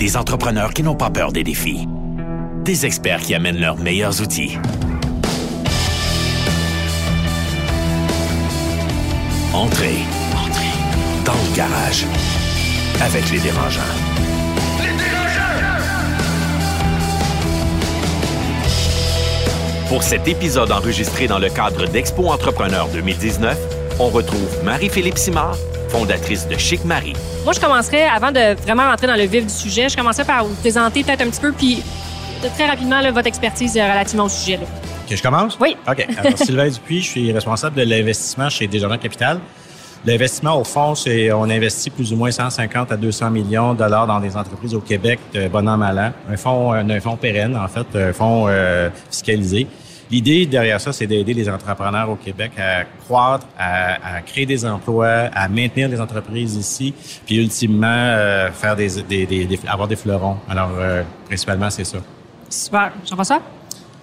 Des entrepreneurs qui n'ont pas peur des défis. Des experts qui amènent leurs meilleurs outils. Entrez. Entrez. Dans le garage. Avec les dérangeants. Les Pour cet épisode enregistré dans le cadre d'Expo Entrepreneur 2019, on retrouve Marie-Philippe Simard, fondatrice de Chic Marie. Moi, je commencerai, avant de vraiment rentrer dans le vif du sujet, je commencerai par vous présenter peut-être un petit peu, puis très rapidement votre expertise euh, relativement au sujet. Là. Que je commence? Oui. OK. Alors, Sylvain Dupuis, je suis responsable de l'investissement chez Desjardins Capital. L'investissement, au fond, c'est on investit plus ou moins 150 à 200 millions de dollars dans des entreprises au Québec, de bon an, mal an. Un fonds, un fonds pérenne, en fait, un fonds euh, fiscalisé. L'idée derrière ça, c'est d'aider les entrepreneurs au Québec à croître, à, créer des emplois, à maintenir les entreprises ici, puis ultimement euh, faire des, avoir des fleurons. Alors, euh, principalement, c'est ça. Super. Jean-François?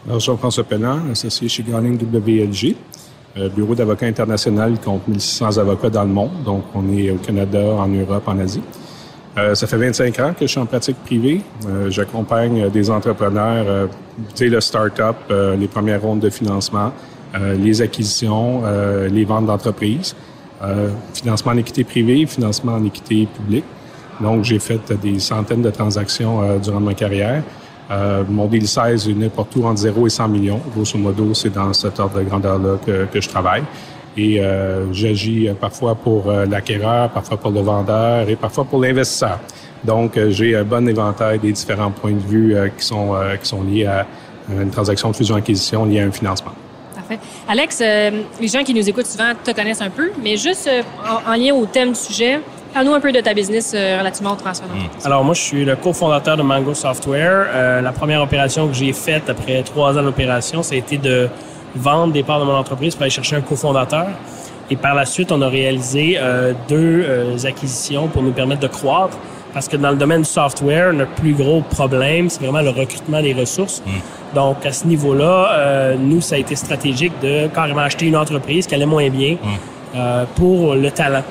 Alors, Jean-François Penard, associé chez Garling WLG. Euh, bureau d'avocat international qui compte 1600 avocats dans le monde. Donc, on est au Canada, en Europe, en Asie. Euh, ça fait 25 ans que je suis en pratique privée. Euh, j'accompagne des entrepreneurs, tu sais, le start-up, les premières rondes de financement, les acquisitions, les ventes d'entreprises, financement en équité privée, financement en équité publique. Donc, j'ai fait des centaines de transactions durant ma carrière. mon deal size est n'importe où entre 0 et 100 millions. Grosso modo, c'est dans cet ordre de grandeur-là que, que je travaille. Et euh, j'agis parfois pour euh, l'acquéreur, parfois pour le vendeur et parfois pour l'investisseur. Donc, euh, j'ai un bon éventail des différents points de vue qui sont qui sont liés à une transaction de fusion-acquisition liée à un financement. Parfait. Alex, les gens qui nous écoutent souvent te connaissent un peu, mais juste en, lien au thème du sujet, Parle-nous un peu de ta business relativement au transfert hmm. Alors, moi, je suis le cofondateur de Mango Software. la première opération que j'ai faite après trois ans d'opération, ça a été de vendre des parts de mon entreprise pour aller chercher un cofondateur. Et par la suite, on a réalisé euh, deux euh, acquisitions pour nous permettre de croître. Parce que dans le domaine du software, notre plus gros problème, c'est vraiment le recrutement des ressources. Mm. Donc, à ce niveau-là, euh, nous, ça a été stratégique de carrément acheter une entreprise qui allait moins bien mm. euh, pour le talent.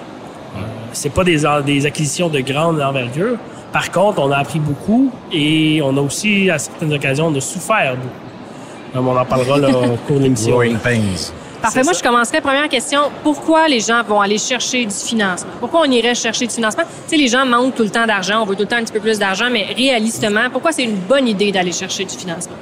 Mm. C'est pas des, des acquisitions de grande envergure. Par contre, on a appris beaucoup et on a aussi, à certaines occasions, de souffert beaucoup on en parlera là, au cours de l'émission. Parfait. Moi, je commencerai. Première question. Pourquoi les gens vont aller chercher du financement? Pourquoi on irait chercher du financement? Tu sais, les gens manquent tout le temps d'argent. On veut tout le temps un petit peu plus d'argent, mais réalistement, pourquoi c'est une bonne idée d'aller chercher du financement?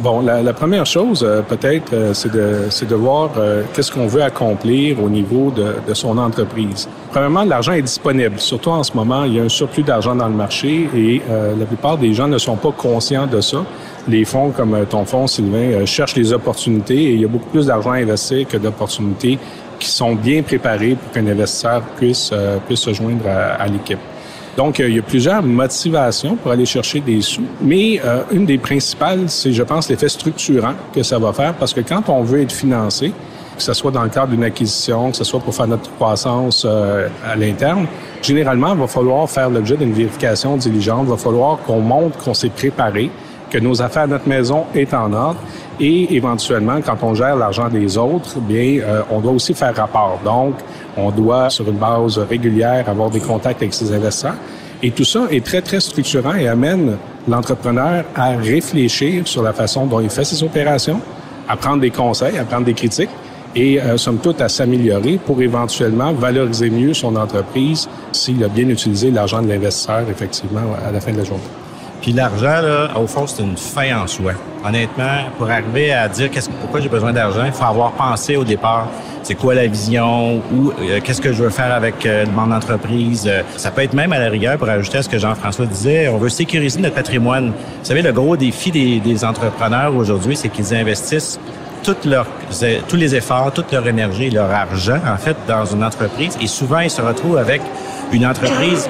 Bon, la, première chose, euh, peut-être, euh, c'est de, de voir euh, qu'est-ce qu'on veut accomplir au niveau de, de son entreprise. Premièrement, l'argent est disponible. Surtout en ce moment, il y a un surplus d'argent dans le marché et la plupart des gens ne sont pas conscients de ça. Les fonds comme ton fonds, Sylvain, cherchent les opportunités et il y a beaucoup plus d'argent à investir que d'opportunités qui sont bien préparées pour qu'un investisseur puisse, puisse se joindre à l'équipe. Donc, euh, il y a plusieurs motivations pour aller chercher des sous, mais euh, une des principales, c'est, je pense, l'effet structurant que ça va faire, parce que quand on veut être financé, que ce soit dans le cadre d'une acquisition, que ce soit pour faire notre croissance euh, à l'interne, généralement, il va falloir faire l'objet d'une vérification diligente, il va falloir qu'on montre qu'on s'est préparé, que nos affaires, notre maison est en ordre. Et éventuellement, quand on gère l'argent des autres, bien, on doit aussi faire rapport. Donc, on doit, sur une base régulière, avoir des contacts avec ses investisseurs. Et tout ça est très, très structurant et amène l'entrepreneur à réfléchir sur la façon dont il fait ses opérations, à prendre des conseils, à prendre des critiques et, euh, somme toute, à s'améliorer pour éventuellement valoriser mieux son entreprise s'il a bien utilisé l'argent de l'investisseur, effectivement, à la fin de la journée. Puis l'argent, là, au fond, c'est une fin en soi. Honnêtement, pour arriver à dire qu'est-ce, pourquoi j'ai besoin d'argent, il faut avoir pensé au départ c'est quoi la vision ou euh, qu'est-ce que je veux faire avec euh, mon entreprise. Euh, ça peut être même à la rigueur, pour ajouter à ce que Jean-François disait, on veut sécuriser notre patrimoine. Vous savez, le gros défi des, des entrepreneurs aujourd'hui, c'est qu'ils investissent toutes leurs, tous les efforts, toute leur énergie, leur argent, en fait, dans une entreprise. Et souvent, ils se retrouvent avec une entreprise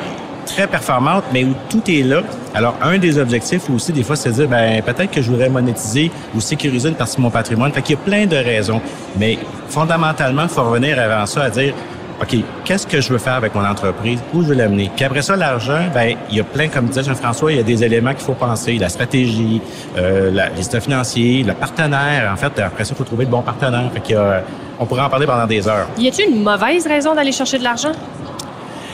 très performante, mais où tout est là. Alors, un des objectifs aussi, des fois, c'est de dire, ben, peut-être que je voudrais monétiser ou sécuriser une partie de mon patrimoine. Fait qu'il y a plein de raisons. Mais fondamentalement, il faut revenir avant ça à dire, OK, qu'est-ce que je veux faire avec mon entreprise? Où je veux l'amener? Puis après ça, l'argent, ben il y a plein, comme disait Jean-François, il y a des éléments qu'il faut penser. La stratégie, euh, la, les le partenaire. En fait, après ça, il faut trouver le bon partenaire. Fait qu'il y a, on pourrait en parler pendant des heures. Y a-t-il une mauvaise raison d'aller chercher de l'argent?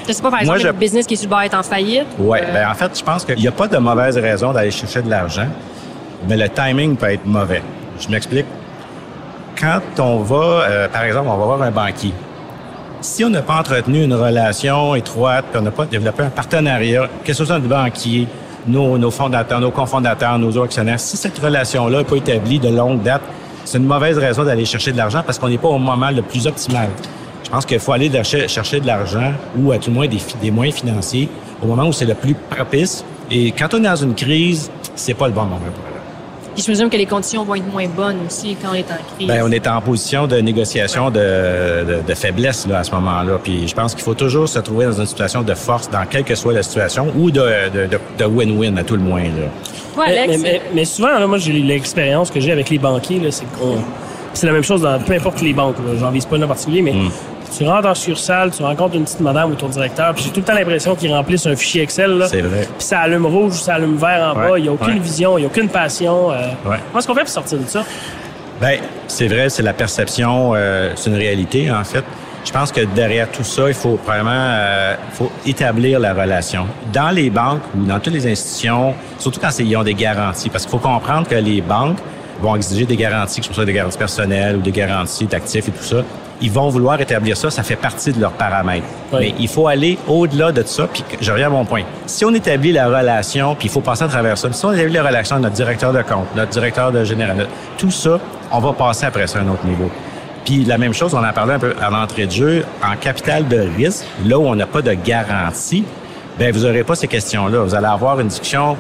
Je sais pas, par exemple, Moi, je- un business qui est sur le bord d'être en faillite. Oui, euh, ben en fait, je pense qu'il n'y a pas de mauvaise raison d'aller chercher de l'argent, mais le timing peut être mauvais. Je m'explique. Quand on va, euh, par exemple, on va voir un banquier. Si on n'a pas entretenu une relation étroite, puis on n'a pas développé un partenariat, que ce soit du banquier, nos, nos fondateurs, nos cofondateurs, nos actionnaires, si cette relation-là n'est pas établie de longue date, c'est une mauvaise raison d'aller chercher de l'argent parce qu'on n'est pas au moment le plus optimal. Je pense qu'il faut aller chercher, chercher de l'argent ou à tout le moins des, moyens financiers au moment où c'est le plus propice. Et quand on est dans une crise, c'est pas le bon moment pour aller. Puis je présume que les conditions vont être moins bonnes aussi quand on est en crise. Ben, on est en position de négociation de, de, de faiblesse là, à ce moment-là. Puis je pense qu'il faut toujours se trouver dans une situation de force, dans quelle que soit la situation, ou de, win-win à tout le moins. Là. Alex, mais- mais- mais souvent, là, moi, j'ai l'expérience que j'ai avec les banquiers, c'est qu'on. C'est la même chose dans peu importe les banques. J'en vise pas une en particulier, mais Mm. Tu rentres en sursale, tu rencontres une petite madame ou ton directeur, puis j'ai tout le temps l'impression qu'ils remplissent un fichier Excel. Là, C'est vrai. Puis ça allume rouge, ça allume vert en Ouais, bas. Il n'y a aucune ouais. vision, il n'y a aucune passion. euh. Ouais. Comment est-ce qu'on fait pour sortir de ça? Ben, c'est vrai, c'est la perception, euh, c'est une réalité en fait. Je pense que derrière tout ça, il faut vraiment, euh, faut établir la relation. Dans les banques ou dans toutes les institutions, surtout quand ils ont des garanties, parce qu'il faut comprendre que les banques vont exiger des garanties, que ce soit des garanties personnelles ou des garanties d'actifs et tout ça. Ils vont vouloir établir ça, ça fait partie de leurs paramètres. Oui. Mais il faut aller au-delà de ça, puis je reviens à mon point. Si on établit la relation, puis il faut passer à travers ça, si on établit la relation avec notre directeur de compte, notre directeur de général, notre- tout ça, on va passer après ça à un autre niveau. Puis la même chose, on en parlait un peu à l'entrée de jeu, en capital de risque, là où on n'a pas de garantie, ben vous n'aurez pas ces questions-là. Vous allez avoir une discussion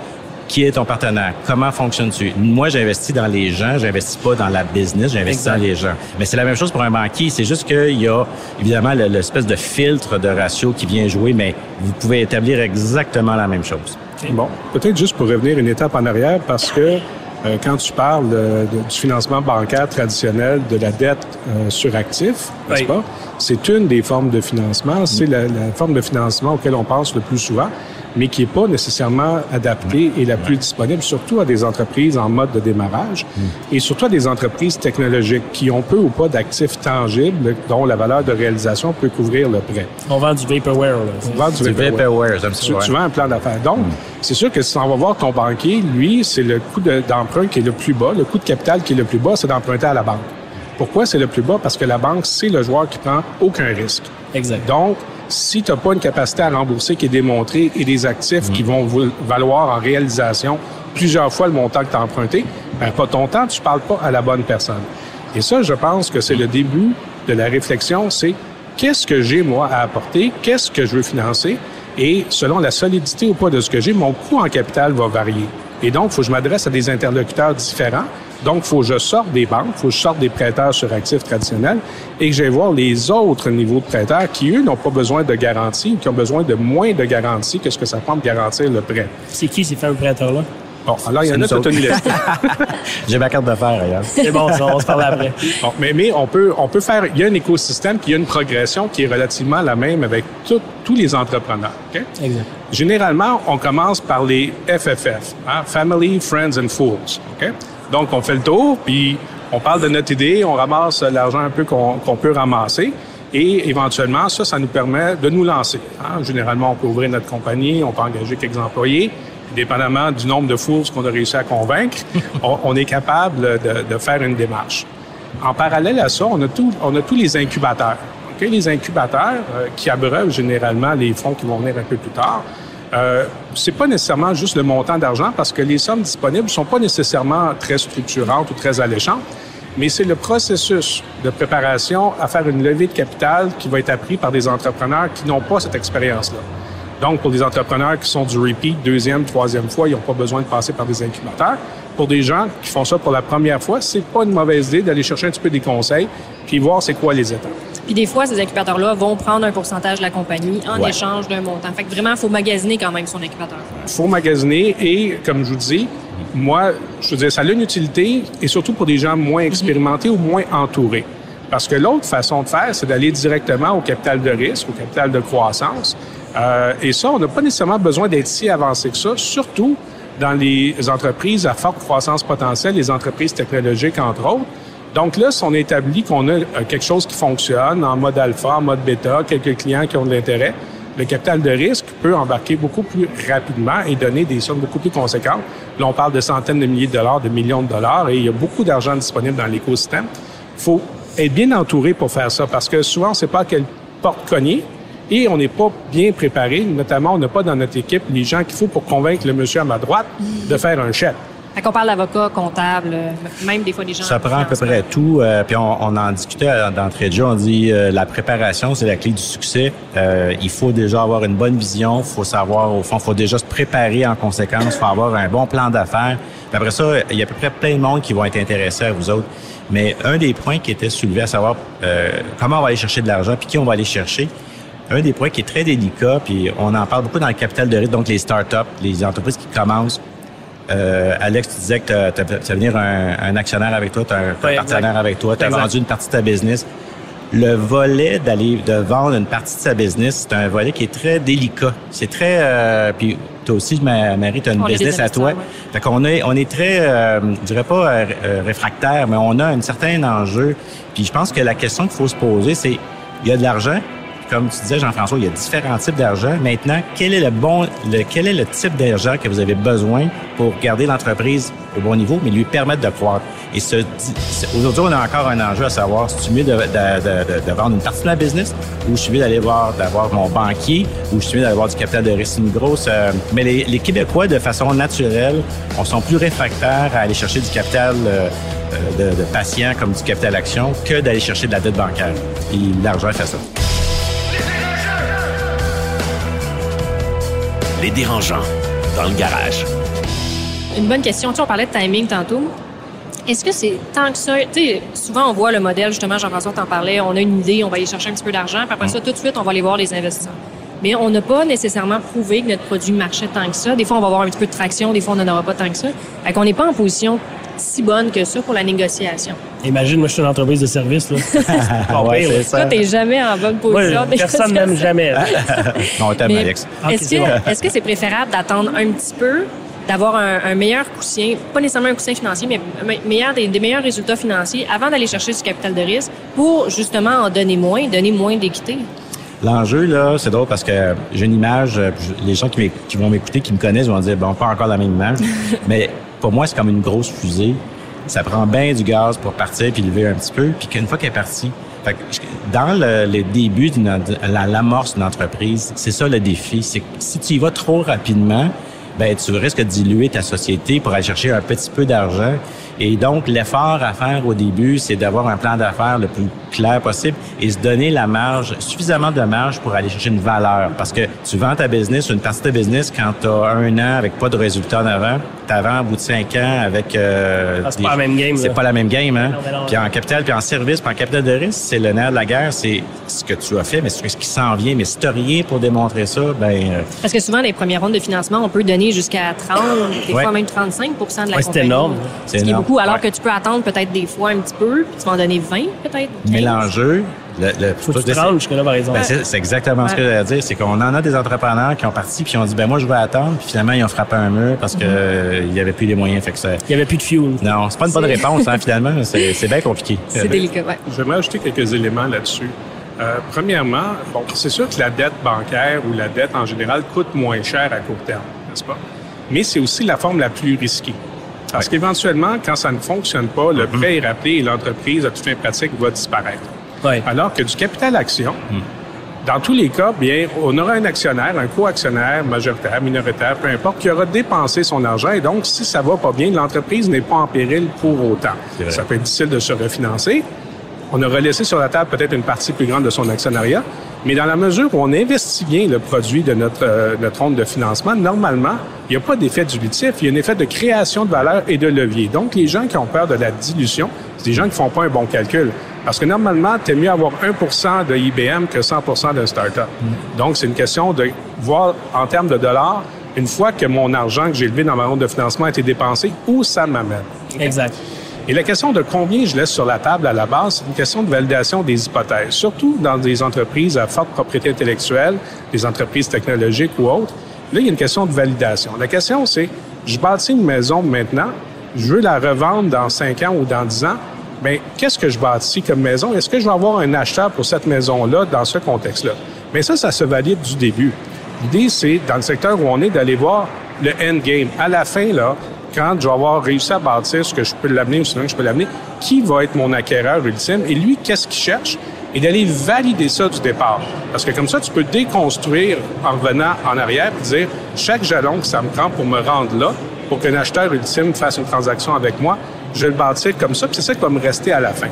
qui est ton partenaire, comment fonctionne-tu. Moi, j'investis dans les gens, j'investis pas dans la business, j'investis dans les gens. Mais c'est la même chose pour un banquier, c'est juste qu'il y a évidemment le- l'espèce de filtre de ratio qui vient jouer, mais vous pouvez établir exactement la même chose. Bon, peut-être juste pour revenir une étape en arrière, parce que euh, quand tu parles de- du financement bancaire traditionnel, de la dette euh, sur actif, n'est-ce Oui. pas? C'est une des formes de financement. C'est la, la forme de financement auquel on pense le plus souvent, mais qui n'est pas nécessairement adaptée et la plus disponible, surtout à des entreprises en mode de démarrage et surtout à des entreprises technologiques qui ont peu ou pas d'actifs tangibles dont la valeur de réalisation peut couvrir le prêt. On vend du vaporware. Là. On vend du Du vaporware. vaporware, Tu, tu vends un plan d'affaires. Donc, c'est sûr que si on va voir ton banquier, lui, c'est le coût de- d'emprunt qui est le plus bas, le coût de capital qui est le plus bas, c'est d'emprunter à la banque. Pourquoi c'est le plus bas? Parce que la banque, c'est le joueur qui prend aucun risque. Exact. Donc, si tu n'as pas une capacité à rembourser qui est démontrée et des actifs qui vont vous- valoir en réalisation plusieurs fois le montant que tu as emprunté, ben, pas ton temps, tu parles pas à la bonne personne. Et ça, je pense que c'est le début de la réflexion, c'est qu'est-ce que j'ai, moi, à apporter, qu'est-ce que je veux financer, et selon la solidité ou pas de ce que j'ai, mon coût en capital va varier. Et donc, il faut que je m'adresse à des interlocuteurs différents. Donc, il faut que je sorte des banques, il faut que je sorte des prêteurs sur actifs traditionnels et que j'aille voir les autres niveaux de prêteurs qui, eux, n'ont pas besoin de garantie ou qui ont besoin de moins de garantie que ce que ça prend de garantir le prêt. C'est qui ces fameux prêteurs-là? Bon, alors, il y en a liste. J'ai ma carte d'affaires, d'ailleurs. C'est bon, ça, on se parler après. Bon, mais, mais on peut on peut faire il y a un écosystème puis il y a une progression qui est relativement la même avec tout- tous les entrepreneurs. OK? Exact. Généralement, on commence par les FFF, hein, Family, Friends and Fools. OK? Donc, on fait le tour, puis on parle de notre idée, on ramasse l'argent un peu qu'on peut ramasser, et éventuellement, ça, ça nous permet de nous lancer. hein. Généralement, on peut ouvrir notre compagnie, on peut engager quelques employés, dépendamment du nombre de fools qu'on a réussi à convaincre, on, on est capable de, de faire une démarche. En parallèle à ça, on a, tout, on a tous les incubateurs. OK? Les incubateurs euh, qui abreuvent généralement les fonds qui vont venir un peu plus tard. Euh, c'est pas nécessairement juste le montant d'argent parce que les sommes disponibles sont pas nécessairement très structurantes ou très alléchantes, mais c'est le processus de préparation à faire une levée de capital qui va être appris par des entrepreneurs qui n'ont pas cette expérience-là. Donc, pour des entrepreneurs qui sont du repeat, deuxième, troisième fois, ils n'ont pas besoin de passer par des incubateurs. Pour des gens qui font ça pour la première fois, c'est pas une mauvaise idée d'aller chercher un petit peu des conseils puis voir c'est quoi les étapes. Puis des fois, ces incubateurs-là vont prendre un pourcentage de la compagnie en Ouais. échange d'un montant. Fait que vraiment, il faut magasiner quand même son incubateur. faut magasiner et, comme je vous dis, moi, je veux dire, ça a une utilité et surtout pour des gens moins expérimentés ou moins entourés. Parce que l'autre façon de faire, c'est d'aller directement au capital de risque, au capital de croissance. Euh, et ça, on n'a pas nécessairement besoin d'être si avancé que ça, surtout dans les entreprises à forte croissance potentielle, les entreprises technologiques, entre autres. Donc là, si on établit qu'on a euh, quelque chose qui fonctionne en mode alpha, en mode bêta, quelques clients qui ont de l'intérêt, le capital de risque peut embarquer beaucoup plus rapidement et donner des sommes beaucoup plus conséquentes. Là, on parle de centaines de milliers de dollars, de millions de dollars, et il y a beaucoup d'argent disponible dans l'écosystème. Il faut être bien entouré pour faire ça, parce que souvent, on ne sait pas à quelle porte cogner, et on n'est pas bien préparé. Notamment, on n'a pas dans notre équipe les gens qu'il faut pour convaincre le monsieur à ma droite de faire un chèque. On parle d'avocat, comptable, même des fois des gens. Ça prend à peu près tout. Euh, puis on, on, en discutait d'entrée de jeu. On dit euh, la préparation, c'est la clé du succès. Euh, il faut déjà avoir une bonne vision. Il faut savoir, au fond, il faut déjà se préparer en conséquence. Il faut avoir un bon plan d'affaires. Après ça, il y a à peu près plein de monde qui vont être intéressés à vous autres. Mais un des points qui était soulevé, à savoir comment on va aller chercher de l'argent, puis qui on va aller chercher. Un des points qui est très délicat, puis on en parle beaucoup dans le capital de risque, donc les startups, les entreprises qui commencent euh, Alex, tu disais que tu vas venir un, actionnaire avec toi, tu as un, partenaire avec toi, tu as vendu une partie de ta business. Le volet d'aller de vendre une partie de sa business, c'est un volet qui est très délicat. C'est très euh, puis toi aussi, Marie, tu as une business à toi. Fait qu'on est on est très euh, je dirais pas euh, réfractaire, mais on a un certain enjeu. Puis je pense que la question qu'il faut se poser, c'est il y a de l'argent, comme tu disais, Jean-François, il y a différents types d'argent. Maintenant, quel est le bon, le, quel est le type d'argent que vous avez besoin pour garder l'entreprise au bon niveau, mais lui permettre de croître? Et ce, aujourd'hui, on a encore un enjeu à savoir si tu mieux de, de, de, de, vendre une partie de la business ou je suis mieux d'aller voir, d'avoir mon banquier ou je suis mieux d'aller voir du capital de risque, une. Euh, mais les, les, Québécois, de façon naturelle, on sont plus réfractaires à aller chercher du capital euh, euh, de, de patients comme du capital action que d'aller chercher de la dette bancaire. Et l'argent fait ça. Les dérangeants, dans le garage. Une bonne question. Tu on parlait de timing tantôt. Est-ce que c'est tant que ça? Tu sais, souvent, on voit le modèle, justement, Jean-François t'en parlait, on a une idée, on va aller chercher un petit peu d'argent, puis après ça, tout de suite, on va aller voir les investisseurs. Mais on n'a pas nécessairement prouvé que notre produit marchait tant que ça. Des fois, on va avoir un petit peu de traction, des fois, on n'en aura pas tant que ça. Fait qu'on n'est pas en position si bonne que ça pour la négociation. Imagine, moi, je suis une entreprise de service. Là. ouais, c'est ça. Toi, t'es jamais en bonne position. Personne n'aime jamais. non, t'aimes, Alex. Est-ce que, est-ce que c'est préférable d'attendre un petit peu, d'avoir un, meilleur coussin, pas nécessairement un coussin financier, mais meilleur, des, meilleurs résultats financiers avant d'aller chercher du capital de risque pour justement en donner moins, donner moins d'équité? L'enjeu, là, c'est drôle parce que j'ai une image, les gens qui, qui vont m'écouter, qui me connaissent, vont dire, bon, pas encore la même image, mais pour moi, c'est comme une grosse fusée. Ça prend bien du gaz pour partir puis lever un petit peu. Puis qu'une fois qu'elle est partie, dans le, le début de l'amorce d'une entreprise, c'est ça le défi. C'est que si tu y vas trop rapidement, ben tu risques de diluer ta société pour aller chercher un petit peu d'argent. Et donc, l'effort à faire au début, c'est d'avoir un plan d'affaires le plus clair possible et se donner la marge, suffisamment de marge pour aller chercher une valeur. Parce que tu vends ta business, une partie de ta business, quand tu as un an avec pas de résultat en avant, tu vends au bout de cinq ans avec... Euh, ah, c'est pas la même game. C'est pas la même game, hein? Puis en capital, puis en service, puis en capital de risque, c'est le nerf de la guerre, c'est ce que tu as fait, mais ce qui s'en vient. Mais si tu rien pour démontrer ça, ben... Euh, Parce que souvent, les premières rondes de financement, on peut donner jusqu'à 30, des fois même 35% de la ouais, C'est énorme. C'est énorme alors que tu peux attendre peut-être des fois un petit peu, puis tu vas en donner 20 peut-être. Mais l'enjeu, le, le, Faut que tu là, par exemple. Ben, c'est exactement ce que j'allais dire. C'est qu'on en a des entrepreneurs qui ont parti puis qui ont dit, ben moi, je vais attendre. Puis finalement, ils ont frappé un mur parce qu'il mm-hmm. n'y avait plus les moyens. Fait que ça... Il n'y avait plus de fuel. Non, c'est pas une bonne réponse, hein, finalement. C'est bien compliqué. C'est délicat, ouais. J'aimerais ajouter quelques éléments là-dessus. Euh, premièrement, bon, c'est sûr que la dette bancaire ou la dette en général coûte moins cher à court terme, n'est-ce pas? Mais c'est aussi la forme la plus risquée. Parce qu'éventuellement, quand ça ne fonctionne pas, le mm-hmm. prêt est rappelé et l'entreprise, à toute fin pratique, va disparaître. Alors que du capital action, mm. dans tous les cas, bien, on aura un actionnaire, un co-actionnaire majoritaire, minoritaire, peu importe, qui aura dépensé son argent. Et donc, si ça va pas bien, l'entreprise n'est pas en péril pour autant. Ça peut être difficile de se refinancer. On aura laissé sur la table peut-être une partie plus grande de son actionnariat, mais dans la mesure où on investit bien le produit de notre, euh, notre ronde de financement, normalement, il n'y a pas d'effet dilutif, il y a un effet de création de valeur et de levier. Donc, les gens qui ont peur de la dilution, c'est des gens qui font pas un bon calcul. Parce que normalement, tu es mieux avoir 1% de IBM que 100% d'un startup. Mm. Donc, c'est une question de voir en termes de dollars, une fois que mon argent que j'ai levé dans ma ronde de financement a été dépensé, où ça m'amène. Exact. Et la question de combien je laisse sur la table à la base, c'est une question de validation des hypothèses, surtout dans des entreprises à forte propriété intellectuelle, des entreprises technologiques ou autres. Là, il y a une question de validation. La question, c'est, je bâtis une maison maintenant, je veux la revendre dans 5 ans ou dans 10 ans, bien, qu'est-ce que je bâtis comme maison? Est-ce que je vais avoir un acheteur pour cette maison-là dans ce contexte-là? Mais ça, ça se valide du début. L'idée, c'est, dans le secteur où on est, d'aller voir le endgame. À la fin, là, quand je vais avoir réussi à bâtir ce que je peux l'amener ou sinon que je peux l'amener, qui va être mon acquéreur ultime? Et lui, qu'est-ce qu'il cherche? Et d'aller valider ça du départ. Parce que comme ça, tu peux déconstruire en revenant en arrière et dire chaque jalon que ça me prend pour me rendre là, pour qu'un acheteur ultime fasse une transaction avec moi, je vais le bâtir comme ça, puis c'est ça qui va me rester à la fin.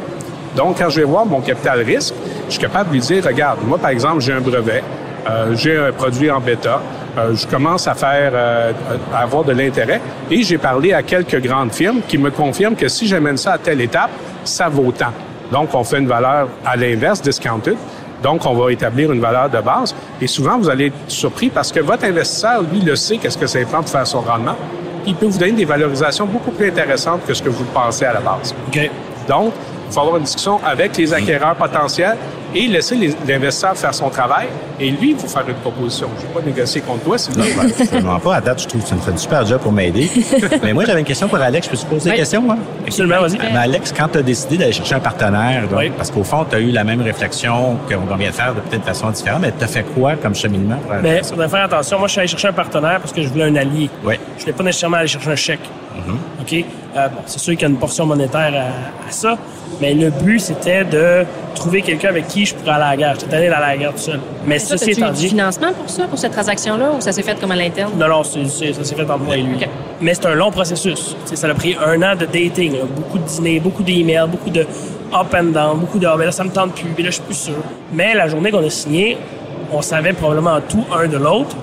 Donc, quand je vais voir mon capital risque, je suis capable de lui dire, regarde, moi, par exemple, j'ai un brevet, euh, j'ai un produit en bêta, euh, je commence à faire, euh, à avoir de l'intérêt, et j'ai parlé à quelques grandes firmes qui me confirment que si j'amène ça à telle étape, ça vaut tant. Donc, on fait une valeur à l'inverse, discounted. Donc, on va établir une valeur de base. Et souvent, vous allez être surpris parce que votre investisseur, lui, le sait qu'est-ce que ça prend pour faire son rendement. Il peut vous donner des valorisations beaucoup plus intéressantes que ce que vous pensez à la base. OK. Donc, il faut avoir une discussion avec les acquéreurs potentiels et laisser l'investisseur faire son travail. Et lui, il faut faire une proposition. Je ne vais pas négocier contre toi, s'il vous plaît. Absolument pas. À date, je trouve que tu me fais un super job pour m'aider. Mais moi, j'avais une question pour Alex. Je peux te poser Oui. une question, moi? Absolument, vas-y. Mais Alex, quand tu as décidé d'aller chercher un partenaire, donc, Oui. parce qu'au fond, tu as eu la même réflexion qu'on vient de faire de peut-être de façon différente, mais tu as fait quoi comme cheminement? pour Mais il ça? faudrait faire attention. Moi, je suis allé chercher un partenaire parce que je voulais un allié. Oui. Je voulais pas nécessairement aller chercher un chèque. OK? Euh, bon, c'est sûr qu'il y a une portion monétaire à, à ça, mais le but, c'était de trouver quelqu'un avec qui je pourrais aller à la guerre. J'étais allé à la guerre tout seul. Mais Ça, ceci étant du dit... financement pour ça, pour cette transaction-là, ou ça s'est fait comme à l'interne? Non, non, ça s'est fait entre moi et lui. Mais c'est un long processus. Ça a pris un an de dating, là. beaucoup de dîners, beaucoup d'emails, beaucoup de up and down, beaucoup de ah, ben là, ça me tente plus, puis là, je suis plus sûr. Mais la journée qu'on a signé, on savait probablement tout un de l'autre.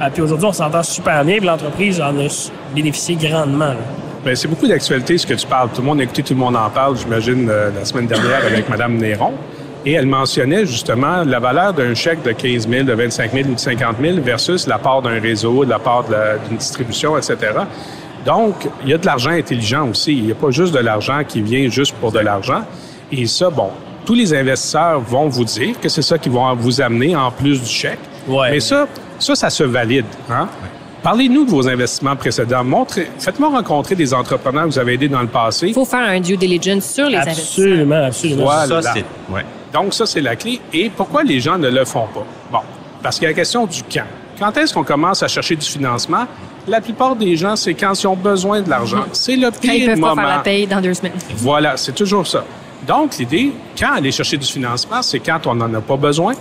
Euh, puis aujourd'hui, on s'entend super bien, puis l'entreprise en a bénéficié grandement. là. Bien, c'est beaucoup d'actualité ce que tu parles. Tout le monde a écouté, tout le monde en parle, j'imagine, euh, la semaine dernière avec Mme Néron. Et elle mentionnait justement la valeur d'un chèque de 15 000, de 25 000 ou de 50 000 versus la part d'un réseau, de la part d'une distribution, etc. Donc, il y a de l'argent intelligent aussi. Il n'y a pas juste de l'argent qui vient juste pour de l'argent. Et ça, bon, tous les investisseurs vont vous dire que c'est ça qui vont vous amener en plus du chèque. Ouais. Mais ça, ça, ça se valide. Hein? Parlez-nous de vos investissements précédents. Montrez, faites-moi rencontrer des entrepreneurs que vous avez aidés dans le passé. Il faut faire un due diligence sur les investisseurs. Absolument, absolument. Voilà. Ça, c'est. Ouais. Donc, ça, c'est la clé. Et pourquoi les gens ne le font pas? Bon, parce qu'il y a la question du quand. Quand est-ce qu'on commence à chercher du financement? La plupart des gens, c'est quand ils ont besoin de l'argent. C'est le Quand ils pire peuvent pas moment. faire la paye dans deux semaines. Voilà, c'est toujours ça. Donc, l'idée, quand aller chercher du financement, c'est quand on n'en a pas besoin.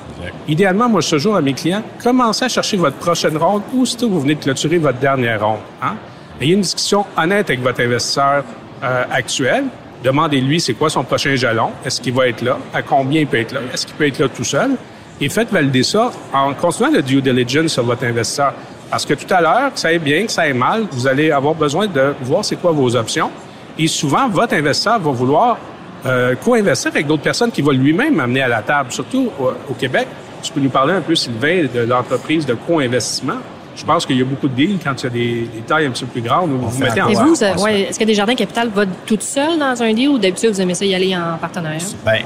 Idéalement, moi, je dis toujours à mes clients, commencez à chercher votre prochaine ronde ou si vous venez de clôturer votre dernière ronde. Hein? Ayez une discussion honnête avec votre investisseur euh, actuel. Demandez-lui c'est quoi son prochain jalon? Est-ce qu'il va être là? À combien il peut être là? Est-ce qu'il peut être là tout seul? Et faites valider ça en continuant le due diligence sur votre investisseur. Parce que tout à l'heure, que ça aille bien, que ça aille mal, vous allez avoir besoin de voir c'est quoi vos options. Et souvent, votre investisseur va vouloir euh, co-investir avec d'autres personnes qui vont lui-même amener à la table. Surtout au, au Québec, tu peux nous parler un peu, Sylvain, de l'entreprise de co-investissement? Je pense qu'il y a beaucoup de deals quand il y a des, des tailles un petit peu plus grandes où vous mettez en Et vous, ouais, est-ce que Desjardins Capital va toute seule dans un deal ou d'habitude vous aimez ça y aller en partenariat? Ben,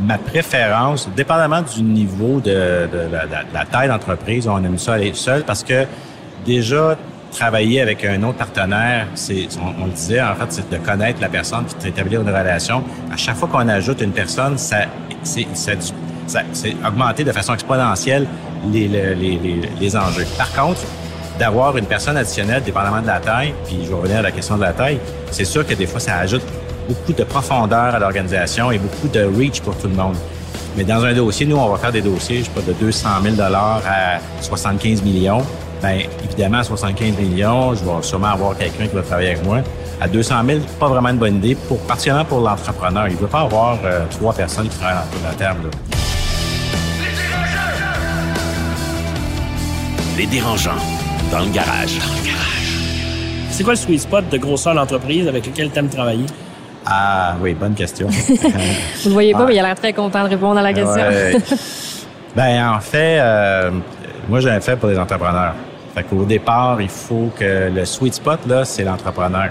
ma préférence, dépendamment du niveau de, de la, de la taille d'entreprise, on aime ça aller seul parce que déjà, travailler avec un autre partenaire, c'est, on, on le disait, en fait, c'est de connaître la personne puis d'établir une relation. À chaque fois qu'on ajoute une personne, ça, c'est, ça, ça- augmenter de façon exponentielle les, enjeux. Par contre, d'avoir une personne additionnelle, dépendamment de la taille, puis je vais revenir à la question de la taille, c'est sûr que des fois, ça ajoute beaucoup de profondeur à l'organisation et beaucoup de reach pour tout le monde. Mais dans un dossier, nous, on va faire des dossiers, je sais pas, de 200 000 à 75 millions. Bien, évidemment, à 75 millions, je vais sûrement avoir quelqu'un qui va travailler avec moi. À 200 000, pas vraiment une bonne idée, pour, particulièrement pour l'entrepreneur. Il ne veut pas avoir euh, trois personnes qui travaillent autour de la table. Les dérangeants dans le garage. C'est quoi le sweet spot de grosseur d'entreprise avec lequel tu aimes travailler? Ah oui, bonne question. Vous le voyez pas, mais il a l'air très content de répondre à la question. Ouais. ben en fait, euh, moi j'ai un fait pour les entrepreneurs. Fait qu'au départ, il faut que le sweet spot là, c'est l'entrepreneur.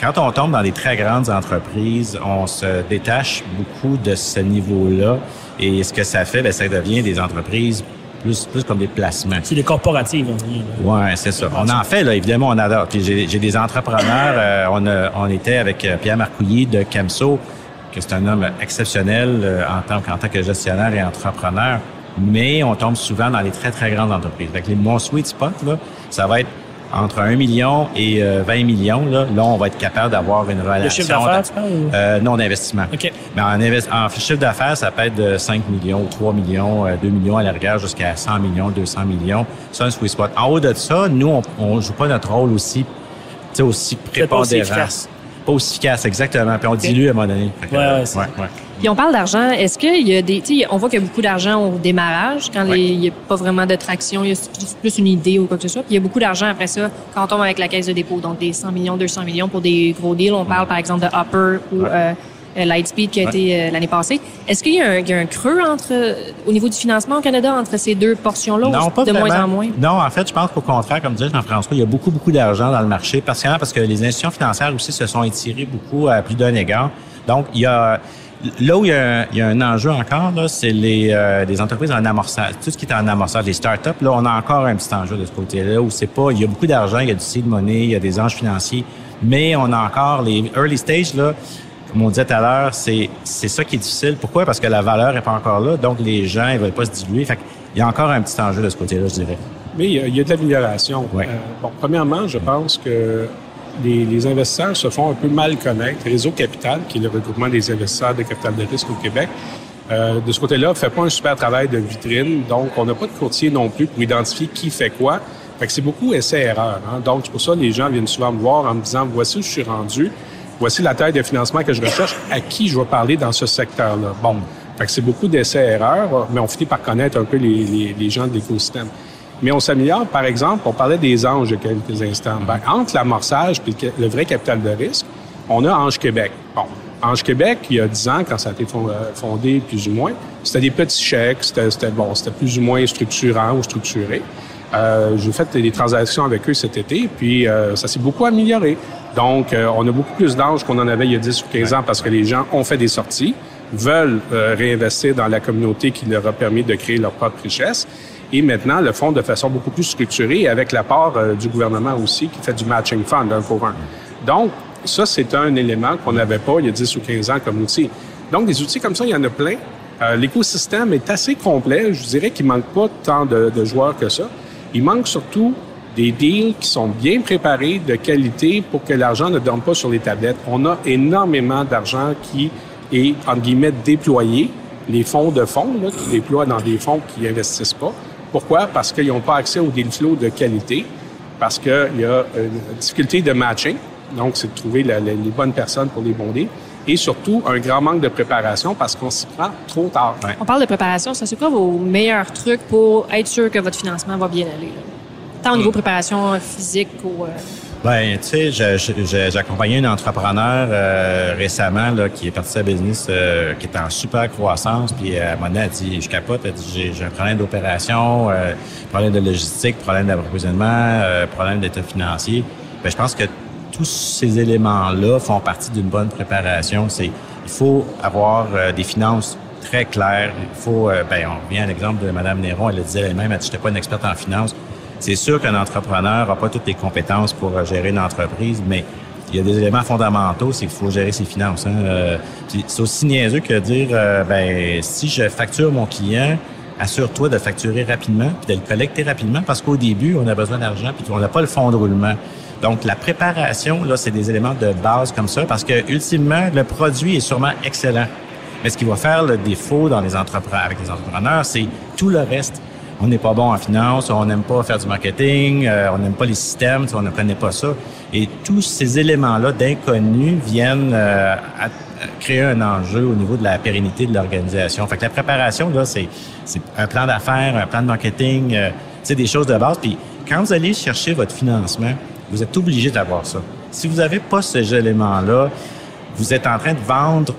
Quand on tombe dans des très grandes entreprises, on se détache beaucoup de ce niveau-là. Et ce que ça fait, ben, ça devient des entreprises plus, plus comme des placements. C'est des corporatives, on là. Ouais, c'est ça. On en fait, là, évidemment, on adore. Puis j'ai, j'ai des entrepreneurs. euh, on, a- on était avec euh, Pierre Marcouilly de Camso, que c'est un homme exceptionnel euh, en, tant, en tant que gestionnaire et entrepreneur. mais on tombe souvent dans les très, très grandes entreprises. Fait les, mon sweet spot, là, ça va être entre 1 million et 20 euh, millions, là, là, on va être capable d'avoir une relation. Le chiffre d'affaires, tu parles? Euh, non, d'investissement. OK. Mais en, en, chiffre d'affaires, ça peut être de 5 millions, 3 millions, 2 euh, millions à la rigueur jusqu'à 100 millions, 200 millions. C'est un sweet spot. En haut de ça, nous, on, ne joue pas notre rôle aussi, aussi prépondérant pas aussi efficace, exactement. Puis on dilue à un moment donné. ouais, ouais, ouais, Puis on parle d'argent. Est-ce qu'il y a des, on voit qu'il y a beaucoup d'argent au démarrage quand il n'y a pas vraiment de traction, il y a plus une idée ou quoi que ce soit. Puis il y a beaucoup d'argent après ça quand on tombe avec la caisse de dépôt, donc des 100 millions, 200 millions pour des gros deals. On parle par exemple de Upper ou euh, euh, Lightspeed qui a été euh, l'année passée. Est-ce qu'il y, a un creux entre, au niveau du financement au Canada entre ces deux portions-là non, pas de moins en moins? Non, en fait, je pense qu'au contraire, comme disait Jean-François, il y a beaucoup, beaucoup d'argent dans le marché, particulièrement parce que les institutions financières aussi se sont étirées beaucoup à plus d'un égard. Donc, il y a Là où il y a, un enjeu encore, c'est les, euh, entreprises en amorçage. Tout ce qui est en amorçage, les startups, là, on a encore un petit enjeu de ce côté-là où c'est pas, il y a beaucoup d'argent, il y a du seed money, il y a des anges financiers, mais on a encore les early stage, là, comme on disait tout à l'heure, c'est, c'est ça qui est difficile. Pourquoi? Parce que la valeur n'est pas encore là, donc les gens ne veulent pas se diluer. Fait il y a encore un petit enjeu de ce côté-là, je dirais. Mais il y a, de l'amélioration. Ouais. Euh, bon, premièrement, je pense que les, investisseurs se font un peu mal connaître. Réseau Capital, qui est le regroupement des investisseurs de capital de risque au Québec, euh, de ce côté-là, fait pas un super travail de vitrine. Donc, on n'a pas de courtier non plus pour identifier qui fait quoi. Fait que c'est beaucoup essai-erreur. Hein? Donc, c'est pour ça que les gens viennent souvent me voir en me disant, voici où je suis rendu voici la taille de financement que je recherche, à qui je vais parler dans ce secteur-là? Bon, fait que c'est beaucoup d'essais-erreurs, mais on finit par connaître un peu les, les, gens de l'écosystème. Mais on s'améliore, par exemple, on parlait des anges il y a quelques instants. Ben, entre l'amorçage et le vrai capital de risque, on a Ange Québec. Bon, Ange Québec, il y a 10 ans, quand ça a été euh, fondé, plus ou moins, c'était des petits chèques, c'était bon, c'était plus ou moins structurant ou structuré. Euh, J'ai fait des transactions avec eux cet été, puis euh, ça s'est beaucoup amélioré. Donc, euh, on a beaucoup plus d'anges qu'on en avait il y a 10 ou 15 ans parce que les gens ont fait des sorties, veulent euh, réinvestir dans la communauté qui leur a permis de créer leur propre richesse et maintenant le font de façon beaucoup plus structurée avec l'apport euh, du gouvernement aussi qui fait du matching fund un pour un. Donc, ça, c'est un élément qu'on n'avait pas il y a 10 ou 15 ans comme outil. Donc, des outils comme ça, il y en a plein. L'écosystème est assez complet. Je dirais qu'il manque pas tant de, de joueurs que ça. Il manque surtout des deals qui sont bien préparés, de qualité, pour que l'argent ne dorme pas sur les tablettes. On a énormément d'argent qui est, entre guillemets, déployé. Les fonds de fonds, là, qui déploient dans des fonds qui investissent pas. Pourquoi? Parce qu'ils n'ont pas accès aux deal flow de qualité, parce qu'il y a une difficulté de matching. Donc, c'est de trouver les bonnes personnes pour les bonder. Et surtout, un grand manque de préparation parce qu'on s'y prend trop tard. On parle de préparation. Ça, c'est quoi vos meilleurs trucs pour être sûr que votre financement va bien aller? au niveau préparation physique ou... Euh, ben, tu sais, j'ai accompagné un entrepreneur euh, récemment là, qui est parti à business, euh, qui est en super croissance, puis à un moment elle dit, je capote, j'ai un problème d'opération, problème de logistique, problème d'approvisionnement, problème d'état financier. Ben, je pense que tous ces éléments-là font partie d'une bonne préparation. C'est, il faut avoir des finances très claires. Il faut, ben, on revient à l'exemple de Mme Néron, elle le disait elle-même, elle dit, j'étais pas une experte en finance. C'est sûr qu'un entrepreneur n'a pas toutes les compétences pour euh, gérer une entreprise, mais il y a des éléments fondamentaux, c'est qu'il faut gérer ses finances. Hein. Euh, c'est aussi niaiseux que dire, euh, ben, si je facture mon client, assure-toi de facturer rapidement puis de le collecter rapidement parce qu'au début, on a besoin d'argent puis on n'a pas le fonds de roulement. Donc, la préparation, là, c'est des éléments de base comme ça parce que, ultimement, le produit est sûrement excellent. Mais ce qui va faire le défaut dans les entrepreneurs, avec les entrepreneurs, c'est tout le reste on n'est pas bon en finance, on n'aime pas faire du marketing, euh, on n'aime pas les systèmes, on ne connaît pas ça. Et tous ces éléments-là d'inconnus viennent euh, créer un enjeu au niveau de la pérennité de l'organisation. Fait que la préparation, là, c'est, un plan d'affaires, un plan de marketing, euh, c'est des choses de base. Puis quand vous allez chercher votre financement, vous êtes obligé d'avoir ça. Si vous n'avez pas ces éléments-là, vous êtes en train de vendre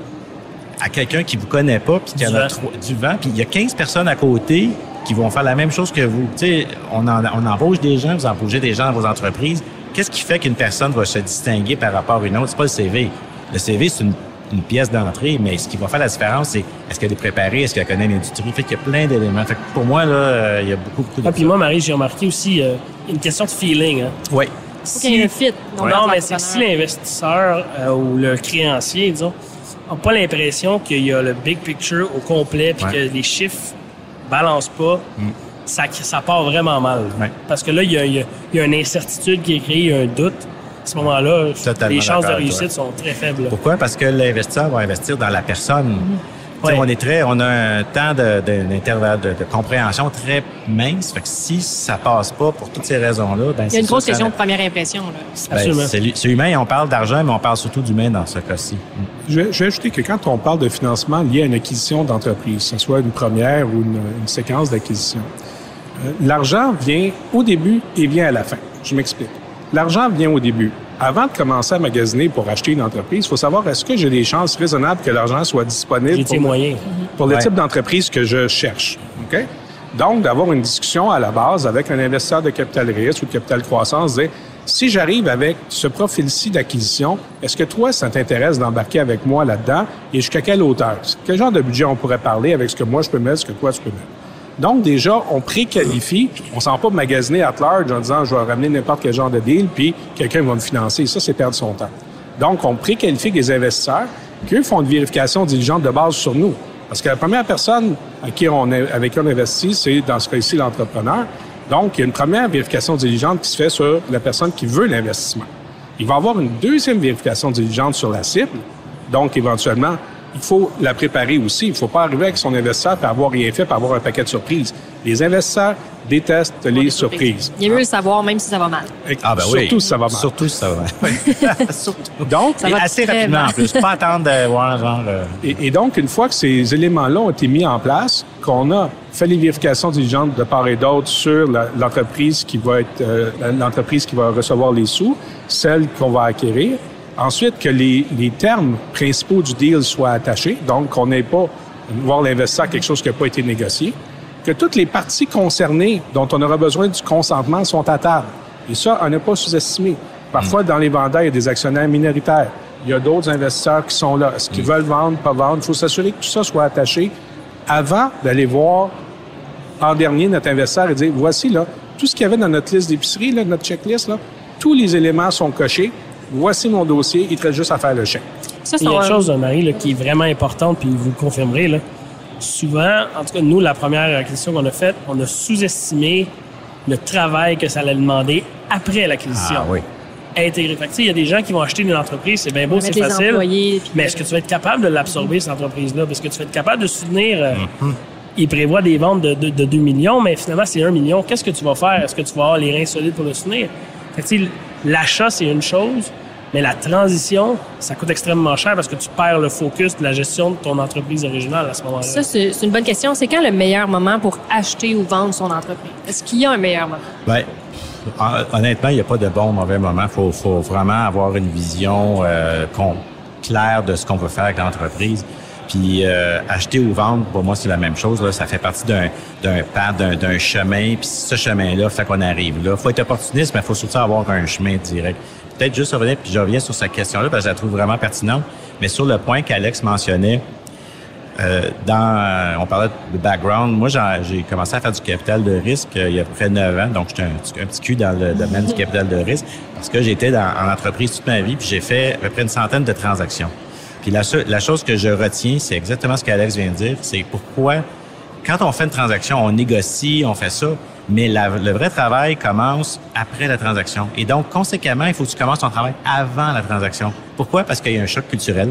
à quelqu'un qui vous connaît pas, puis qui a du vent, puis il y a 15 personnes à côté qui vont faire la même chose que vous. Tu sais, on, on embauche des gens, vous embauchez des gens dans vos entreprises. Qu'est-ce qui fait qu'une personne va se distinguer par rapport à une autre? C'est pas le CV. Le CV, c'est une, pièce d'entrée, mais ce qui va faire la différence, c'est est-ce qu'elle est préparée, est-ce qu'elle connaît l'industrie? Fait qu'il y a plein d'éléments. Fait que pour moi, là, euh, il y a beaucoup, beaucoup de... Ah, puis moi, Marie, j'ai remarqué aussi euh, une question de feeling. Hein. Oui. Si... qu'il y ait un fit. Non, mais c'est si l'investisseur euh, ou le créancier, disons, n'a pas l'impression qu'il y a le big picture au complet puis que les chiffres balance pas, Mm. ça, ça part vraiment mal. Ouais. Parce que là, il y a, il y y a une incertitude qui est créée, il y a un doute. À ce moment-là, les chances de réussite sont très faibles. Pourquoi? Parce que l'investisseur va investir dans la personne. Tu On est très, on a un temps de, de- d'intervalle de, de compréhension très mince. Fait que si ça passe pas pour toutes ces raisons-là, ben Il y a une c'est grosse question que- de première impression. Là. ben, Absolument. c'est, humain, on parle d'argent, mais on parle surtout d'humain dans ce cas-ci. Je vais, je vais ajouter que quand on parle de financement lié à une acquisition d'entreprise, que ce soit une première ou une, une séquence d'acquisition, euh, l'argent vient au début et vient à la fin. Je m'explique. L'argent vient au début. Avant de commencer à magasiner pour acheter une entreprise, il faut savoir est-ce que j'ai des chances raisonnables que l'argent soit disponible pour, tes moyens. pour le Ouais. type d'entreprise que je cherche. OK? Donc, d'avoir une discussion à la base avec un investisseur de capital risque ou de capital croissance, dire, si j'arrive avec ce profil-ci d'acquisition, est-ce que toi, ça t'intéresse d'embarquer avec moi là-dedans et jusqu'à quelle hauteur? Quel genre de budget on pourrait parler avec ce que moi je peux mettre, ce que toi tu peux mettre? Donc, déjà, on préqualifie. On ne s'en pas magasiner à large en disant, je vais ramener n'importe quel genre de deal, puis quelqu'un va me financer. Ça, c'est perdre son temps. Donc, on préqualifie les investisseurs qui, font une vérification diligente de base sur nous. Parce que la première personne avec qui on investit, c'est, dans ce cas-ci, l'entrepreneur. Donc, il y a une première vérification diligente qui se fait sur la personne qui veut l'investissement. Il va avoir une deuxième vérification diligente sur la cible. Donc, éventuellement, il faut la préparer aussi. Il ne faut pas arriver avec son investisseur et avoir rien fait pour avoir un paquet de surprises. Les investisseurs détestent les surprises. Il est mieux le savoir, même si ça va mal. Ah ben oui. Surtout si ça va mal. Surtout si ça va mal. Surtout. Donc, Ça Et va assez rapidement mal. en plus. Pas attendre de voir genre... euh, Et, et donc, une fois que ces éléments-là ont été mis en place, qu'on a fait les vérifications diligentes de part et d'autre sur l'entreprise qui va être euh, l'entreprise qui va recevoir les sous, celle qu'on va acquérir. Ensuite, que les, les termes principaux du deal soient attachés, donc qu'on n'ait pas voir l'investisseur quelque chose qui n'a pas été négocié, que toutes les parties concernées dont on aura besoin du consentement sont à table. Et ça, on n'a pas sous-estimé. Parfois, dans les vendeurs, il y a des actionnaires minoritaires. Il y a d'autres investisseurs qui sont là. Est-ce qu'ils veulent vendre, pas vendre? Il faut s'assurer que tout ça soit attaché avant d'aller voir en dernier notre investisseur et dire, voici là, tout ce qu'il y avait dans notre liste d'épicerie, notre checklist, là, tous les éléments sont cochés. Voici mon dossier, il te reste juste à faire le chèque. Ça, Il y a une un- chose, Marie, là, qui est vraiment importante, puis vous le confirmerez. Là. Souvent, en tout cas, nous, la première acquisition qu'on a faite, on a sous-estimé le travail que ça allait demander après l'acquisition. Ah oui. Intégrer. Fait il y a des gens qui vont acheter une entreprise, c'est bien beau, c'est facile. employés, Mais est-ce que tu vas être capable de l'absorber, cette entreprise-là? Parce que tu vas être capable de soutenir. euh, Mm-hmm. Il prévoit des ventes de, de, de 2 millions, mais finalement, c'est 1 million. Qu'est-ce que tu vas faire? Est-ce que tu vas avoir les reins solides pour le soutenir? Fait que, tu sais, l'achat, c'est une chose, mais la transition, ça coûte extrêmement cher parce que tu perds le focus de la gestion de ton entreprise originale à ce moment-là. Ça, c'est une bonne question. C'est quand le meilleur moment pour acheter ou vendre son entreprise? Est-ce qu'il y a un meilleur moment? Ben, hon- honnêtement, il n'y a pas de bon ou mauvais moment. Il faut, faut vraiment avoir une vision euh, claire de ce qu'on veut faire avec l'entreprise. Puis euh, acheter ou vendre, pour moi, c'est la même chose. Là. Ça fait partie d'un d'un d'un d'un chemin. Puis ce chemin-là fait qu'on arrive là. faut être opportuniste, mais il faut surtout avoir un chemin direct. Peut-être juste revenir, puis je reviens sur sa question-là, parce que je la trouve vraiment pertinente. Mais sur le point qu'Alex mentionnait, euh, dans, euh, on parlait de background. Moi, j'ai commencé à faire du capital de risque euh, il y a à peu près 9 ans. Donc, j'étais un, petit- cul dans le domaine du capital de risque parce que j'étais en entreprise toute ma vie puis j'ai fait à peu près une centaine de transactions. Puis la, la chose que je retiens, c'est exactement ce qu'Alex vient de dire. C'est pourquoi, quand on fait une transaction, on négocie, on fait ça, mais la- le vrai travail commence après la transaction. Et donc, conséquemment, il faut que tu commences ton travail avant la transaction. Pourquoi? Parce qu'il y a un choc culturel.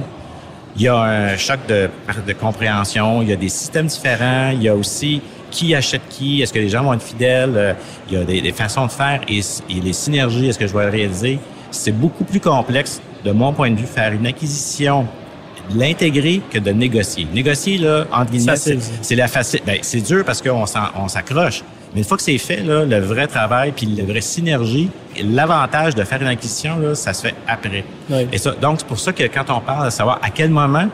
Il y a un choc de, de compréhension, il y a des systèmes différents, il y a aussi qui achète qui, est-ce que les gens vont être fidèles, euh, il y a des, des façons de faire et, et les synergies, est-ce que je vais réaliser? C'est beaucoup plus complexe, de mon point de vue, faire une acquisition, l'intégrer que de négocier. Négocier, là, entre guillemets, c'est la facile. Ben, c'est dur parce qu'on s'accroche. Mais une fois que c'est fait, là, le vrai travail puis la vraie synergie, l'avantage de faire une acquisition, là, ça se fait après. Oui. Et ça, donc, c'est pour ça que quand on parle de savoir à quel moment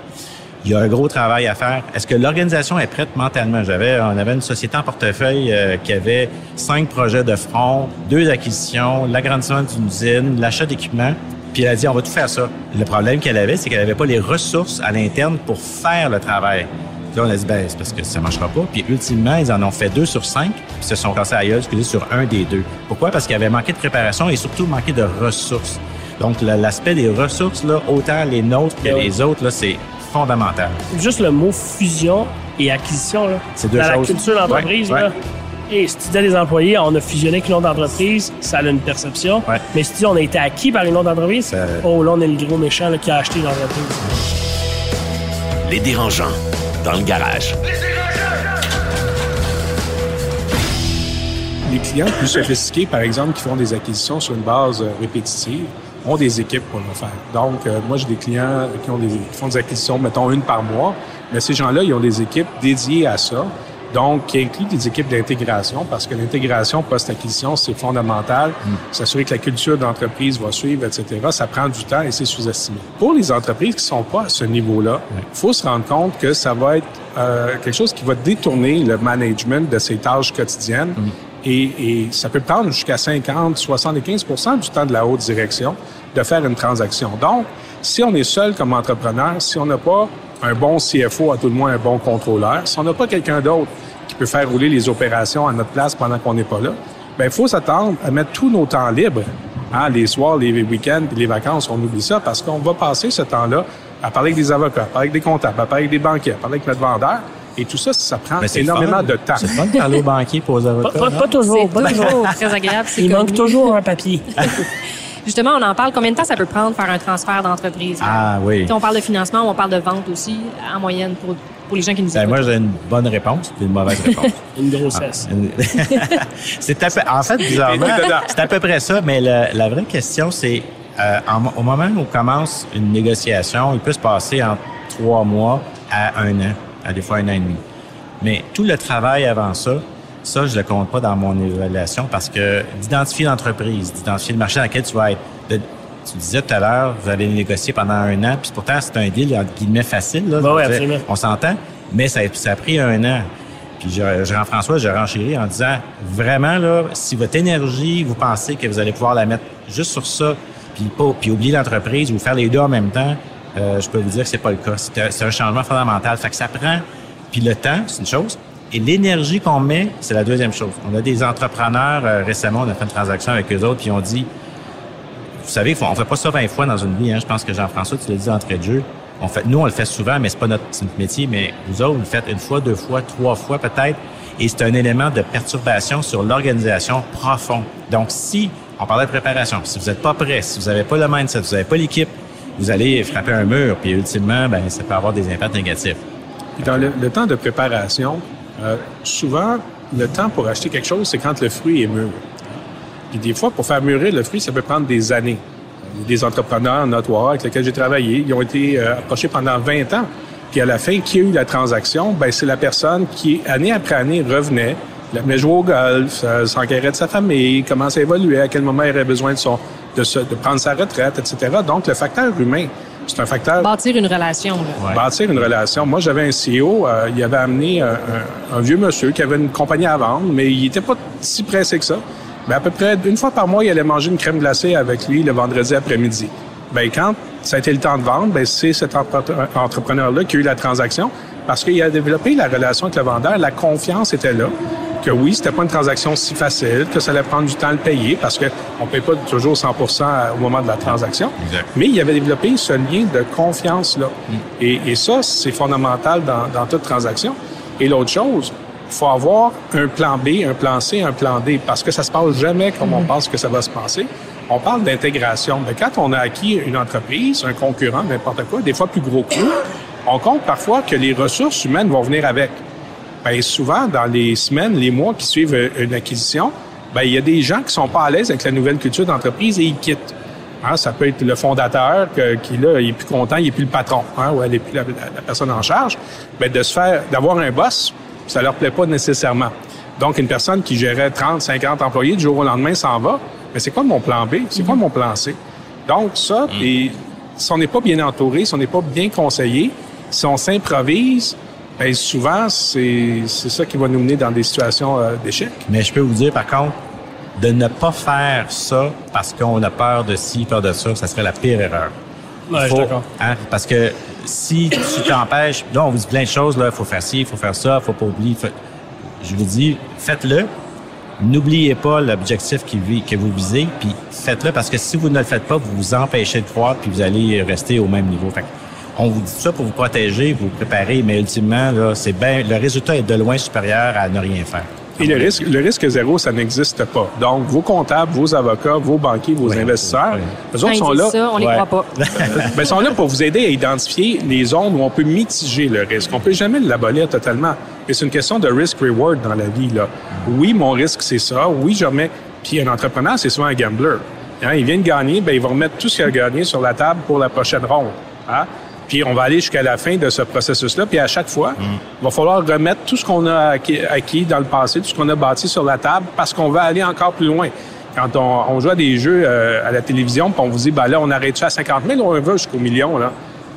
il y a un gros travail à faire. Est-ce que l'organisation est prête mentalement? J'avais, on avait une société en portefeuille euh, qui avait cinq projets de front, deux acquisitions, l'agrandissement d'une usine, l'achat d'équipements. Puis elle a dit, on va tout faire ça. Le problème qu'elle avait, c'est qu'elle n'avait pas les ressources à l'interne pour faire le travail. Puis là, on a dit, ben, c'est parce que ça marchera pas. Puis ultimement, ils en ont fait deux sur cinq, puis se sont cassés à gueule, excusez, sur un des deux. Pourquoi? Parce qu'il y avait manqué de préparation et surtout manqué de ressources. Donc, l'aspect des ressources, là, autant les nôtres que Ouais. les autres, là, c'est fondamental. Juste le mot fusion et acquisition. Là. C'est deux Dans la culture d'entreprise, Ouais, là. Et si tu dis à des employés, on a fusionné avec une autre entreprise, ça a une perception. Ouais. Mais si tu dis, on a été acquis par une autre entreprise, Ça- oh là, on est le gros méchant là, qui a acheté l'entreprise. Les dérangeants, dans le garage. Les clients plus sophistiqués, par exemple, qui font des acquisitions sur une base euh, répétitive, ont des équipes pour le faire. Donc, euh, moi, j'ai des clients qui, ont des, qui font des acquisitions, mettons, une par mois, mais ces gens-là, ils ont des équipes dédiées à ça, donc qui incluent des équipes d'intégration, parce que l'intégration post-acquisition, c'est fondamental. S'assurer que la culture d'entreprise va suivre, etc., ça prend du temps et c'est sous-estimé. Pour les entreprises qui sont pas à ce niveau-là, il faut se rendre compte que ça va être euh, quelque chose qui va détourner le management de ses tâches quotidiennes et, et ça peut prendre jusqu'à 50, 75% du temps de la haute direction de faire une transaction. Donc, si on est seul comme entrepreneur, si on n'a pas un bon CFO, à tout le moins un bon contrôleur, si on n'a pas quelqu'un d'autre qui peut faire rouler les opérations à notre place pendant qu'on n'est pas là, ben il faut s'attendre à mettre tous nos temps libres, hein, les soirs, les week-ends, les vacances, on oublie ça parce qu'on va passer ce temps-là à parler avec des avocats, à parler avec des comptables, à parler avec des banquiers, à parler avec notre vendeur. Et tout ça, ça prend énormément fun. de temps. C'est fun de parler aux banquiers pour aux Pas, avocats. pas- non? pas toujours. C'est pas toujours. très agréable. c'est Il manque toujours un papier. Justement, on en parle. Combien de temps ça peut prendre faire un transfert d'entreprise? Ah oui. Si on parle de financement, on parle de vente aussi, en moyenne, pour, pour les gens qui nous Ben, écoutent. moi, j'ai une bonne réponse puis une mauvaise réponse. Une grossesse. c'est à peu, en fait, bizarrement, c'est à peu près ça, mais le- la vraie question, c'est euh, en- au moment où commence une négociation, il peut se passer entre trois mois à un an, à des fois un an et demi. Mais tout le travail avant ça, ça, je le compte pas dans mon évaluation parce que d'identifier l'entreprise, d'identifier le marché dans lequel tu vas être, de- tu disais tout à l'heure, vous allez négocier pendant un an, puis pourtant, c'est un deal, entre guillemets, facile. Là, Ben oui, absolument. on s'entend, mais ça, ça a pris un an. Puis je- Jean-François, je renchéris en disant, vraiment, là, si votre énergie, vous pensez que vous allez pouvoir la mettre juste sur ça, puis, pas, puis oublier l'entreprise ou faire les deux en même temps, euh, je peux vous dire que c'est pas le cas. C'est un- c'est un changement fondamental. Fait que ça prend, puis le temps, c'est une chose, et l'énergie qu'on met, c'est la deuxième chose. On a des entrepreneurs, euh, récemment, on a fait une transaction avec eux autres, puis ont dit, vous savez, on fait pas ça 20 fois dans une vie. Hein. Je pense que Jean-François, tu l'as dit d'entrée de jeu. On fait, nous, on le fait souvent, mais c'est pas notre, notre métier. Mais vous autres, vous le faites une fois, deux fois, trois fois peut-être. Et c'est un élément de perturbation sur l'organisation profond. Donc, si on parlait de préparation, si vous n'êtes pas prêt, si vous n'avez pas le mindset, vous n'avez pas l'équipe, vous allez frapper un mur. Puis ultimement, ben, ça peut avoir des impacts négatifs. Dans le temps de préparation, euh, souvent, le temps pour acheter quelque chose, c'est quand le fruit est mûr. Puis des fois, pour faire mûrir le fruit, ça peut prendre des années. Des entrepreneurs notoires avec lesquels j'ai travaillé, ils ont été euh, approchés pendant 20 ans. Puis à la fin, qui a eu la transaction? Ben, c'est la personne qui, année après année, revenait, venait jouer au golf, euh, s'enquérait de sa famille, commençait à évoluer, à quel moment il aurait besoin de prendre sa retraite, etc. Donc, le facteur humain, c'est un facteur Bâtir une relation. Là. Ouais. bâtir une relation. Moi, j'avais un CEO, euh, il avait amené un, un- un vieux monsieur qui avait une compagnie à vendre, mais il était pas si pressé que ça. Mais à peu près une fois par mois, il allait manger une crème glacée avec lui le vendredi après-midi. Ben quand ça a été le temps de vendre, ben c'est cet entre- entrepreneur-là qui a eu la transaction parce qu'il a développé la relation avec le vendeur, la confiance était là. Que oui, c'était pas une transaction si facile, que ça allait prendre du temps à le payer parce que on paye pas toujours 100 au moment de la transaction. Exact. Mais il avait développé ce lien de confiance-là. Et, et ça, c'est fondamental dans, dans toute transaction. Et l'autre chose, il faut avoir un plan B, un plan C, un plan D, parce que ça se passe jamais comme on pense que ça va se passer. On parle d'intégration. Mais quand on a acquis une entreprise, un concurrent, n'importe quoi, des fois plus gros que nous, on compte parfois que les ressources humaines vont venir avec. Ben, souvent, dans les semaines, les mois qui suivent euh, une acquisition, ben, il y a des gens qui sont pas à l'aise avec la nouvelle culture d'entreprise et ils quittent. Hein, ça peut être le fondateur que- qui là, il est plus content, il est plus le patron, hein, ou elle est plus la, la- la personne en charge. Ben, de se faire, d'avoir un boss, ça leur plaît pas nécessairement. Donc, une personne qui gérait 30, 50 employés du jour au lendemain s'en va. Mais c'est quoi mon plan B? C'est quoi mon plan C? Donc, ça, et si on n'est pas bien entouré, si on n'est pas bien conseillé, si on s'improvise, ben, souvent, c'est c'est ça qui va nous mener dans des situations euh, d'échec. Mais je peux vous dire, par contre, de ne pas faire ça parce qu'on a peur de ci, peur de ça, ça serait la pire erreur. Ouais, je suis Faut- d'accord. hein, parce que si tu t'empêches, là, on vous dit plein de choses, là, il faut faire ci, il faut faire ça, il faut pas oublier. Je vous dis, faites-le. N'oubliez pas l'objectif que vous visez, puis faites-le parce que si vous ne le faites pas, vous vous empêchez de croître, puis vous allez rester au même niveau. Fait que on vous dit ça pour vous protéger, vous préparer, mais ultimement, là, c'est bien, le résultat est de loin supérieur à ne rien faire. Et le risque, le risque zéro, ça n'existe pas. Donc, vos comptables, vos avocats, vos banquiers, vos investisseurs, eux autres sont là. Ça, on les croit pas. ben, sont là pour vous aider à identifier les zones où on peut mitiger le risque. On peut jamais l'abolir totalement. Mais c'est une question de risk-reward dans la vie, là. Oui, mon risque, c'est ça. Oui, je remets. Puis un entrepreneur, c'est souvent un gambler. Hein, il vient de gagner, ben, il va remettre tout ce qu'il a gagné sur la table pour la prochaine ronde. Hein? Puis on va aller jusqu'à la fin de ce processus-là. Puis à chaque fois, mm. il va falloir remettre tout ce qu'on a acquis, dans le passé, tout ce qu'on a bâti sur la table, parce qu'on va aller encore plus loin. Quand on, joue à des jeux euh, à la télévision, puis on vous dit, ben là, on arrête à 50 000, on va jusqu'au million, là.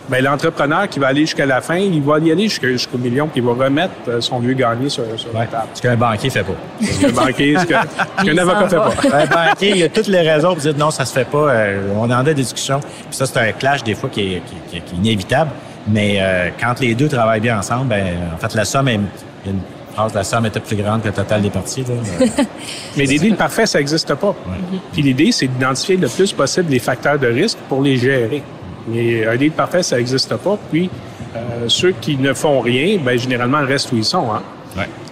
Ben, l'entrepreneur qui va aller jusqu'à la fin, il va y aller jusqu'au million, puis il va remettre euh, son vieux gagné sur, la table. Ce qu'un banquier fait pas. Ce qu'un banquier, ce qu'un avocat fait pas. Un banquier, il a toutes les raisons pour dire non, ça se fait pas. Euh, on en a des discussions. Puis ça, c'est un clash des fois qui est, qui est inévitable. Mais euh, quand les deux travaillent bien ensemble, ben, en fait, la somme est, une phrase, la somme était plus grande que le total des parties. Mais l'idée le parfait, ça n'existe pas. Puis l'idée, c'est d'identifier le plus possible les facteurs de risque pour les gérer. Mais un deal parfait, ça n'existe pas. Puis euh, ceux qui ne font rien, ben, généralement, ils restent où ils sont. Hein?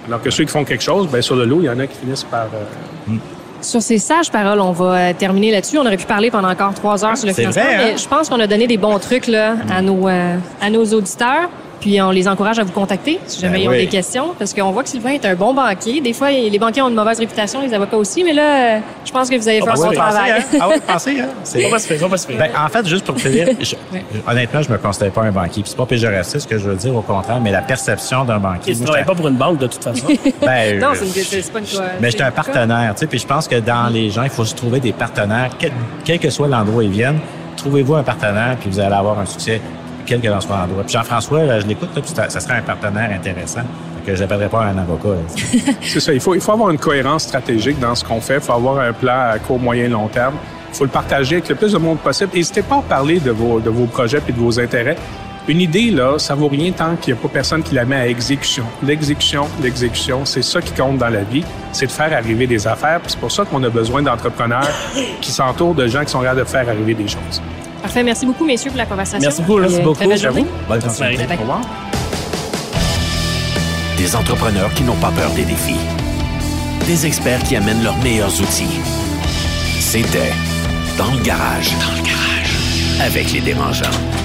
Alors que ceux qui font quelque chose, ben, sur le lot, il y en a qui finissent par... Euh, mm. Sur ces sages paroles, on va euh, terminer là-dessus. On aurait pu parler pendant encore trois heures sur le financement, hein? je pense qu'on a donné des bons trucs là, à, nos, euh, à nos auditeurs. Puis on les encourage à vous contacter si jamais ben ils ont des questions, parce qu'on voit que Sylvain est un bon banquier. Des fois, les banquiers ont une mauvaise réputation, les avocats aussi, mais là, euh, je pense que vous avez fait un bon travail. Hein? Ah oui, pensez, hein? C'est pas se pas se ben, En fait, juste pour dire, honnêtement, je me considère pas un banquier. Puis c'est pas péjoratif ce que je veux dire, au contraire, mais la perception d'un banquier. Tu ne travailles pas pour une banque de toute façon. ben, non, c'est pas une Mais j'étais un partenaire, tu sais. Puis je pense que dans les gens, il faut se trouver des partenaires, quel, que soit l'endroit où ils viennent. Trouvez-vous un partenaire, puis vous allez avoir un succès quel que soit l'endroit. Puis Jean-François, je l'écoute, ça, serait un partenaire intéressant que je n'appellerais pas un avocat. C'est ça. Il faut, il faut avoir une cohérence stratégique dans ce qu'on fait. Il faut avoir un plan à court, moyen, long terme. Il faut le partager avec le plus de monde possible. N'hésitez pas à parler de vos, projets et de vos intérêts. Une idée, là, ça vaut rien tant qu'il n'y a pas personne qui la met à exécution. L'exécution, l'exécution, c'est ça qui compte dans la vie, c'est de faire arriver des affaires. C'est pour ça qu'on a besoin d'entrepreneurs qui s'entourent de gens qui sont capables de faire arriver des choses. Parfait. Merci beaucoup, messieurs, pour la conversation. Merci beaucoup. Merci beaucoup. Très belle Bonne journée. Au revoir. Des entrepreneurs qui n'ont pas peur des défis. Des experts qui amènent leurs meilleurs outils. C'était Dans le garage. Dans le garage. Avec les dérangeants.